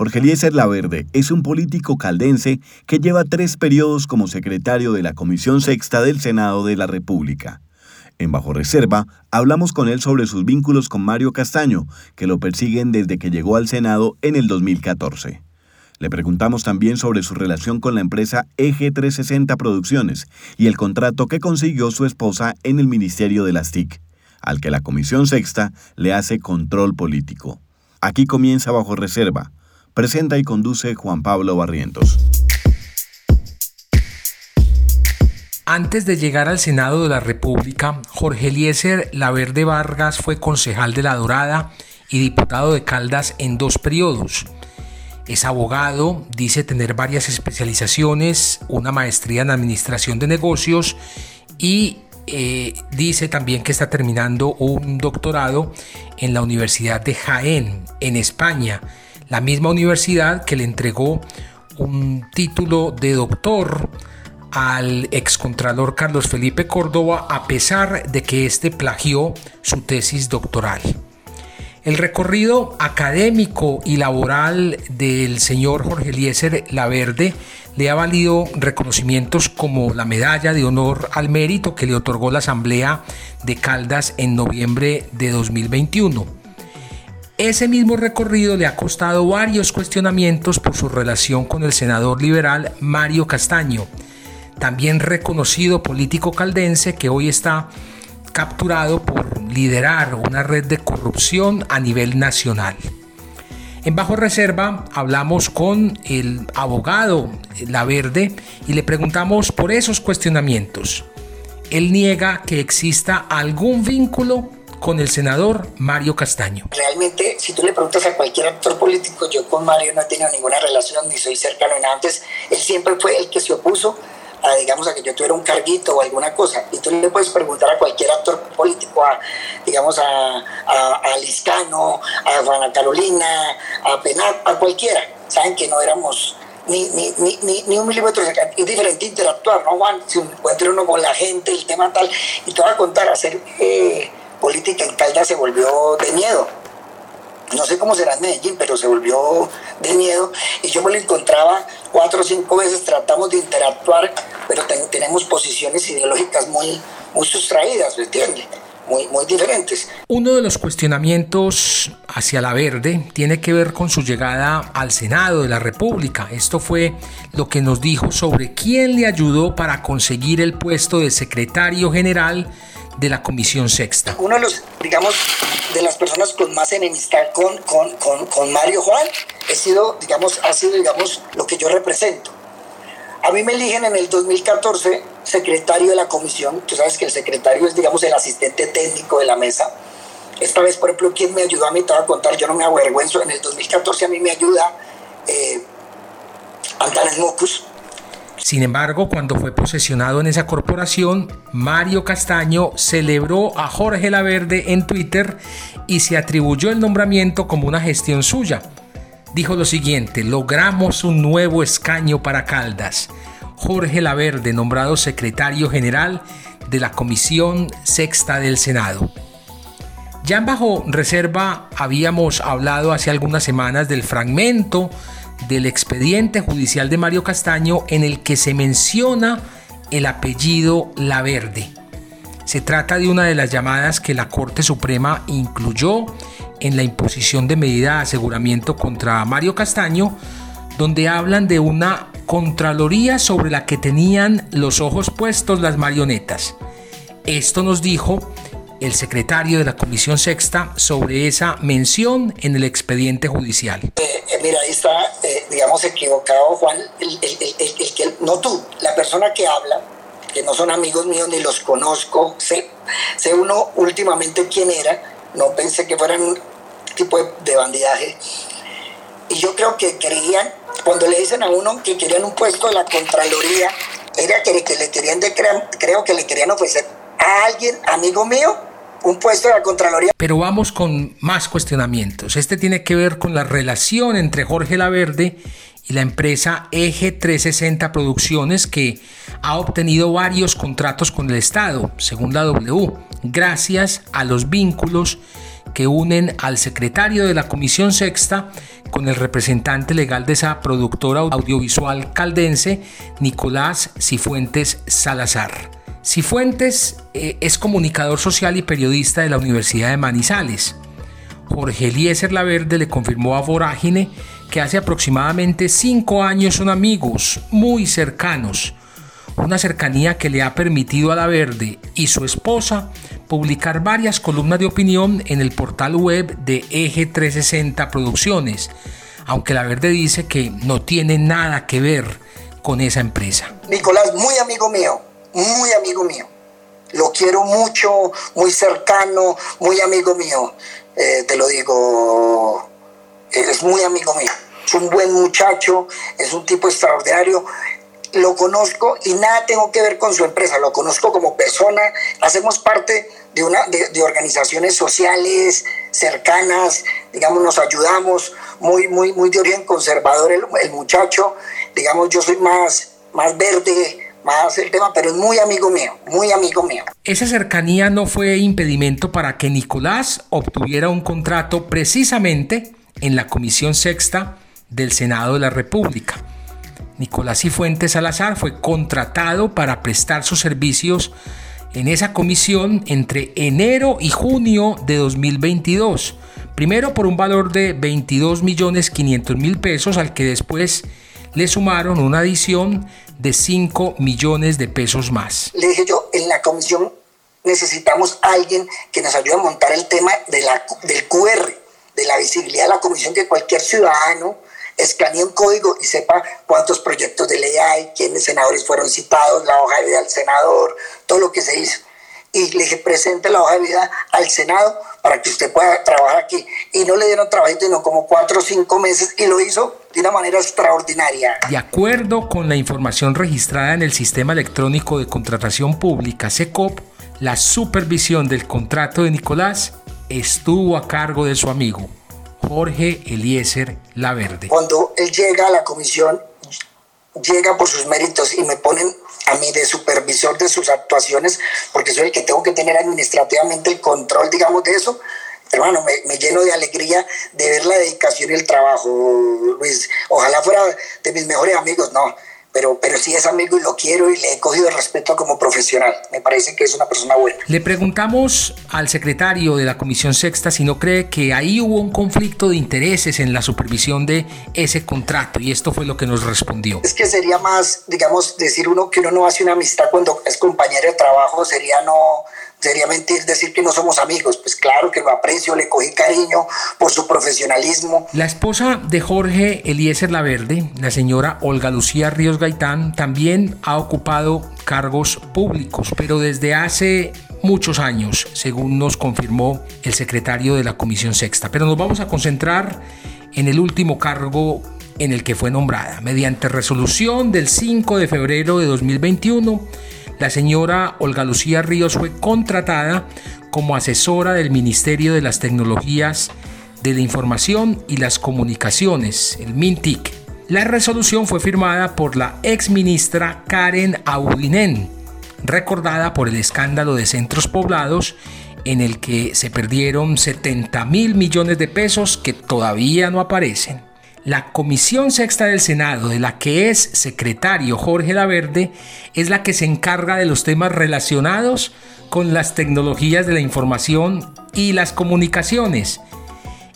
Jorge Eliezer Laverde es un político caldense que lleva tres periodos como secretario de la Comisión Sexta del Senado de la República. En Bajo Reserva, hablamos con él sobre sus vínculos con Mario Castaño, que lo persiguen desde que llegó al Senado en el 2014. Le preguntamos también sobre su relación con la empresa Eje 360 Producciones y el contrato que consiguió su esposa en el Ministerio de las TIC, al que la Comisión Sexta le hace control político. Aquí comienza Bajo Reserva, Presenta y conduce Juan Pablo Barrientos. Antes de llegar al Senado de la República, Jorge Eliezer Laverde Vargas fue concejal de La Dorada y diputado de Caldas en dos periodos. Es abogado, dice tener varias especializaciones, una maestría en administración de negocios y eh, dice también que está terminando un doctorado en la Universidad de Jaén, en España la misma universidad que le entregó un título de doctor al excontralor Carlos Felipe Córdoba a pesar de que éste plagió su tesis doctoral. El recorrido académico y laboral del señor Jorge Eliezer Laverde le ha valido reconocimientos como la Medalla de Honor al Mérito que le otorgó la Asamblea de Caldas en noviembre de 2021 ese mismo recorrido le ha costado varios cuestionamientos por su relación con el senador liberal Mario Castaño, también reconocido político caldense que hoy está capturado por liderar una red de corrupción a nivel nacional. En Bajo Reserva hablamos con el abogado La Verde y le preguntamos por esos cuestionamientos. Él niega que exista algún vínculo con el senador Mario Castaño. Realmente, si tú le preguntas a cualquier actor político, yo con Mario no he tenido ninguna relación, ni soy cercano en antes. Él siempre fue el que se opuso a, digamos, a que yo tuviera un carguito o alguna cosa. Y tú le puedes preguntar a cualquier actor político, a, digamos, a, a, Liscano, a Juana Carolina, a Penal, a cualquiera. Saben que no éramos ni, ni, ni, ni, un milímetro. Es diferente interactuar, ¿no, Juan? Si encuentra uno con la gente, el tema tal, y te voy a contar, hacer... Eh, política en Caldas se volvió de miedo. No sé cómo será en Medellín, pero se volvió de miedo. Y yo me lo encontraba cuatro o cinco veces, tratamos de interactuar, pero tenemos posiciones ideológicas muy, muy sustraídas, ¿me entiendes? Muy, muy, diferentes. Uno de los cuestionamientos hacia la verde tiene que ver con su llegada al Senado de la República. Esto fue lo que nos dijo sobre quién le ayudó para conseguir el puesto de secretario general de la Comisión Sexta. Uno de los, digamos, de las personas con más enemistad con, con, con, con Mario Juan he sido, digamos, ha sido, digamos, lo que yo represento. A mí me eligen en el 2014 secretario de la comisión. Tú sabes que el secretario es, digamos, el asistente técnico de la mesa. Esta vez, por ejemplo, ¿quién me ayudó a mí? Te voy a contar, yo no me avergüenzo. En el 2014 a mí me ayuda eh, Mocus, sin embargo, cuando fue posesionado en esa corporación, Mario Castaño celebró a Jorge Laverde en Twitter y se atribuyó el nombramiento como una gestión suya. Dijo lo siguiente, logramos un nuevo escaño para Caldas. Jorge Laverde, nombrado secretario general de la Comisión Sexta del Senado. Ya en bajo reserva habíamos hablado hace algunas semanas del fragmento del expediente judicial de Mario Castaño en el que se menciona el apellido Laverde. Se trata de una de las llamadas que la Corte Suprema incluyó en la imposición de medida de aseguramiento contra Mario Castaño, donde hablan de una contraloría sobre la que tenían los ojos puestos las marionetas. Esto nos dijo el secretario de la Comisión Sexta sobre esa mención en el expediente judicial. Mira, ahí está, eh, digamos, equivocado Juan, el, que, no tú, la persona que habla, que no son amigos míos ni los conozco, sé, sé uno últimamente quién era, no pensé que fueran un tipo de, bandidaje. Y yo creo que creían, cuando le dicen a uno que querían un puesto de la Contraloría, era que, que le querían, de, creo que le querían ofrecer a alguien, amigo mío, un puesto de la Contraloría. Pero vamos con más cuestionamientos. Este tiene que ver con la relación entre Jorge Laverde y la empresa Eje 360 Producciones que ha obtenido varios contratos con el Estado, según la W, gracias a los vínculos que unen al secretario de la Comisión Sexta con el representante legal de esa productora audiovisual caldense, Nicolás Cifuentes Salazar. Cifuentes eh, es comunicador social y periodista de la Universidad de Manizales. Jorge Eliezer Laverde le confirmó a Vorágine que hace aproximadamente cinco años son amigos muy cercanos, una cercanía que le ha permitido a Laverde y su esposa publicar varias columnas de opinión en el portal web de Eje 360 Producciones, aunque Laverde dice que no tiene nada que ver con esa empresa. Nicolás, muy amigo mío, muy amigo mío. Lo quiero mucho, muy cercano, muy amigo mío. Eh, te lo digo, es muy amigo mío. Es un buen muchacho, es un tipo extraordinario. Lo conozco y nada tengo que ver con su empresa. Lo conozco como persona. Hacemos parte de, una, de, organizaciones sociales cercanas. Digamos, nos ayudamos. Muy, muy, muy de origen conservador el, el muchacho. Digamos, yo soy más, más verde más el tema, pero es muy amigo mío, muy amigo mío. Esa cercanía no fue impedimento para que Nicolás obtuviera un contrato precisamente en la Comisión Sexta del Senado de la República. Nicolás Cifuentes Salazar fue contratado para prestar sus servicios en esa comisión entre enero y junio de 2022. Primero por un valor de 22 millones 500 mil pesos al que después le sumaron una adición de 5 millones de pesos más. Le dije yo, en la comisión necesitamos alguien que nos ayude a montar el tema de la, del QR, de la visibilidad de la comisión, que cualquier ciudadano escanee un código y sepa cuántos proyectos de ley hay, quiénes senadores fueron citados, la hoja de vida del senador, todo lo que se hizo. Y le dije, presente la hoja de vida al Senado para que usted pueda trabajar aquí. Y no le dieron trabajo, sino como cuatro o cinco meses y lo hizo de una manera extraordinaria. De acuerdo con la información registrada en el Sistema Electrónico de Contratación Pública, SECOP, la supervisión del contrato de Nicolás estuvo a cargo de su amigo, Jorge Eliezer Laverde. Cuando él llega a la comisión, llega por sus méritos y me ponen a mí de supervisor de sus actuaciones, porque soy el que tengo que tener administrativamente el control, digamos, de eso, hermano, me, me, lleno de alegría de ver la dedicación y el trabajo, Luis. Ojalá fuera de mis mejores amigos, no pero, pero sí es amigo y lo quiero y le he cogido respeto como profesional. Me parece que es una persona buena. Le preguntamos al secretario de la Comisión Sexta si no cree que ahí hubo un conflicto de intereses en la supervisión de ese contrato y esto fue lo que nos respondió. Es que sería más, digamos, decir uno que uno no hace una amistad cuando es compañero de trabajo, sería no sería mentir decir que no somos amigos. Pues claro que lo aprecio, le cogí cariño por su profesionalismo. La esposa de Jorge Eliezer Laverde, la señora Olga Lucía Ríos Gaitán, también ha ocupado cargos públicos, pero desde hace muchos años, según nos confirmó el secretario de la Comisión Sexta. Pero nos vamos a concentrar en el último cargo en el que fue nombrada. Mediante resolución del 5 de febrero de 2021, la señora Olga Lucía Ríos fue contratada como asesora del Ministerio de las Tecnologías de la Información y las Comunicaciones, el MINTIC. La resolución fue firmada por la ex ministra Karen Audinen, recordada por el escándalo de centros poblados en el que se perdieron 70 mil millones de pesos que todavía no aparecen. La Comisión Sexta del Senado, de la que es secretario Jorge Laverde, es la que se encarga de los temas relacionados con las tecnologías de la información y las comunicaciones.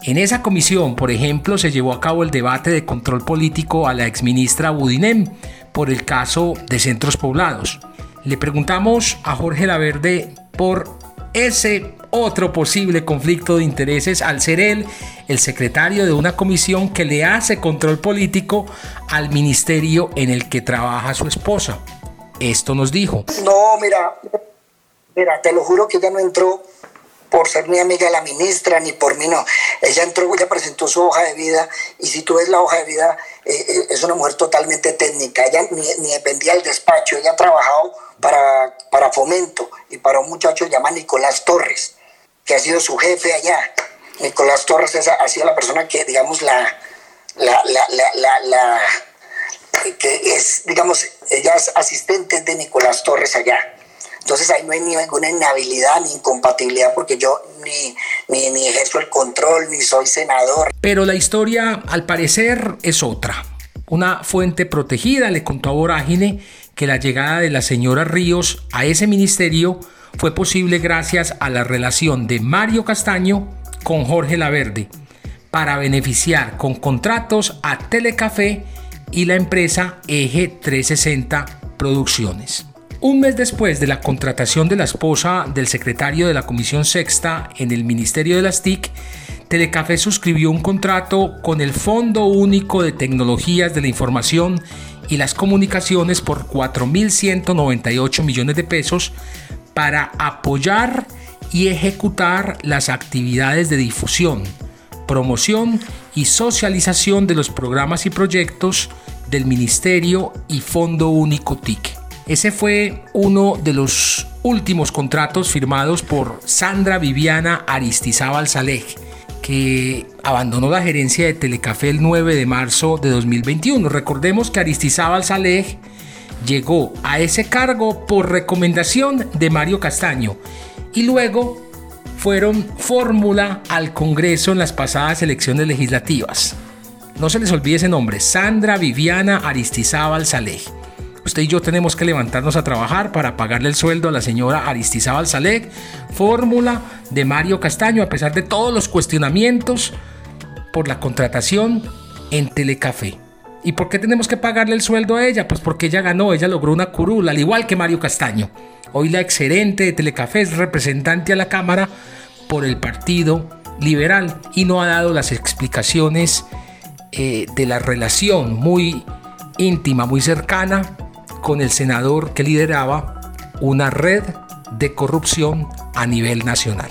En esa comisión, por ejemplo, se llevó a cabo el debate de control político a la exministra Budinem por el caso de centros poblados. Le preguntamos a Jorge Laverde por ese otro posible conflicto de intereses al ser él el secretario de una comisión que le hace control político al ministerio en el que trabaja su esposa. Esto nos dijo. No, mira, mira, te lo juro que ella no entró por ser mi amiga la ministra, ni por mí no. Ella entró, ella presentó su hoja de vida y si tú ves la hoja de vida, eh, eh, es una mujer totalmente técnica. Ella ni, ni dependía del despacho, ella ha trabajado para, para fomento y para un muchacho llamado Nicolás Torres que ha sido su jefe allá. Nicolás Torres ha sido la persona que, digamos, la, la, la, la, que es, digamos, ella es asistente de Nicolás Torres allá. Entonces ahí no hay ninguna inhabilidad ni incompatibilidad porque yo ni, ni, ni ejerzo el control, ni soy senador. Pero la historia, al parecer, es otra. Una fuente protegida le contó a Vorágine que la llegada de la señora Ríos a ese ministerio fue posible gracias a la relación de Mario Castaño con Jorge Laverde para beneficiar con contratos a Telecafé y la empresa Eje 360 Producciones. Un mes después de la contratación de la esposa del secretario de la Comisión Sexta en el Ministerio de las TIC, Telecafé suscribió un contrato con el Fondo Único de Tecnologías de la Información y las Comunicaciones por 4.198 millones de pesos para apoyar y ejecutar las actividades de difusión, promoción y socialización de los programas y proyectos del Ministerio y Fondo Único TIC. Ese fue uno de los últimos contratos firmados por Sandra Viviana Aristizábal Saleh, que abandonó la gerencia de Telecafé el 9 de marzo de 2021. Recordemos que Aristizábal Saleh llegó a ese cargo por recomendación de Mario Castaño y luego fueron fórmula al Congreso en las pasadas elecciones legislativas. No se les olvide ese nombre, Sandra Viviana Aristizábal Saleh. Usted y yo tenemos que levantarnos a trabajar para pagarle el sueldo a la señora Aristizábal Saleh, fórmula de Mario Castaño, a pesar de todos los cuestionamientos por la contratación en Telecafé. ¿Y por qué tenemos que pagarle el sueldo a ella? Pues porque ella ganó, ella logró una curula, al igual que Mario Castaño. Hoy la excelente de Telecafé es representante a la Cámara por el Partido Liberal y no ha dado las explicaciones eh, de la relación muy íntima, muy cercana con el senador que lideraba una red de corrupción a nivel nacional.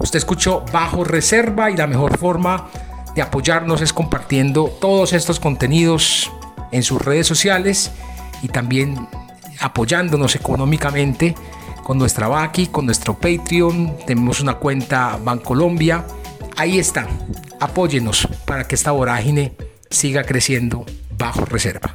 Usted escuchó Bajo Reserva y la mejor forma de apoyarnos es compartiendo todos estos contenidos en sus redes sociales y también apoyándonos económicamente con nuestra Baki, con nuestro Patreon. Tenemos una cuenta Bancolombia. Ahí está. Apóyenos para que esta vorágine siga creciendo bajo reserva.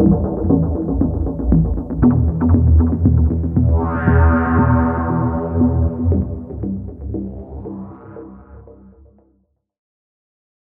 thank you.